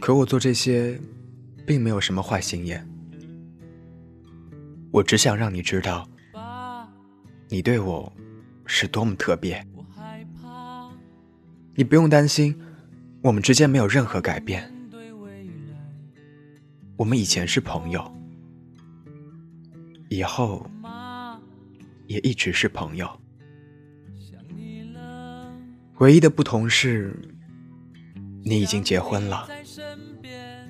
可我做这些，并没有什么坏心眼。我只想让你知道，你对我是多么特别。你不用担心，我们之间没有任何改变。我们以前是朋友，以后也一直是朋友。唯一的不同是，你已经结婚了，身边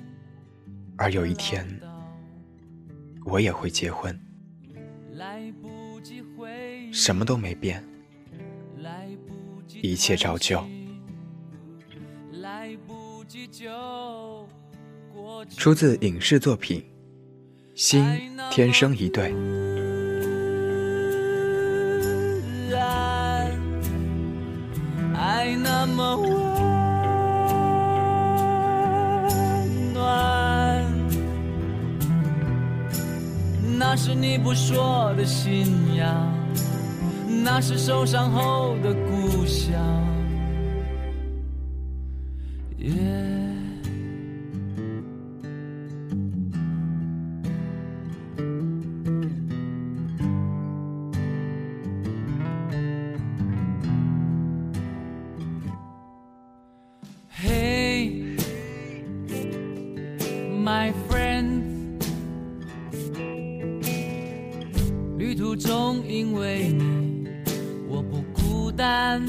而有一天我也会结婚。什么都没变，一切照旧。出自影视作品《心天生一对》。爱那么温那是你不说的信仰，那是受伤后的故乡。my 旅途中因为你，我不孤单。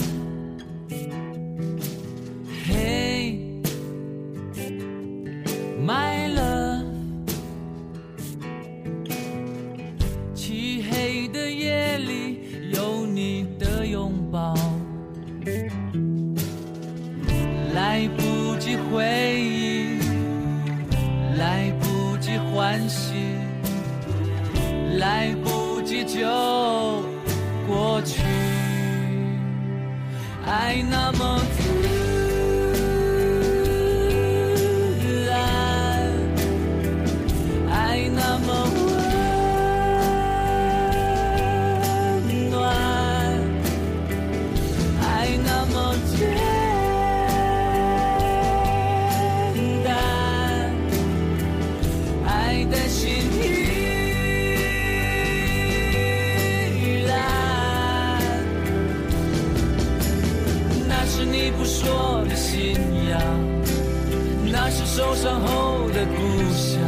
Hey，my love，漆黑的夜里有你的拥抱，来不及回忆。来不及欢喜，来不爱那么自然，爱那么温暖，爱那么简单。爱的心意。不说的信仰，那是受伤后的故乡。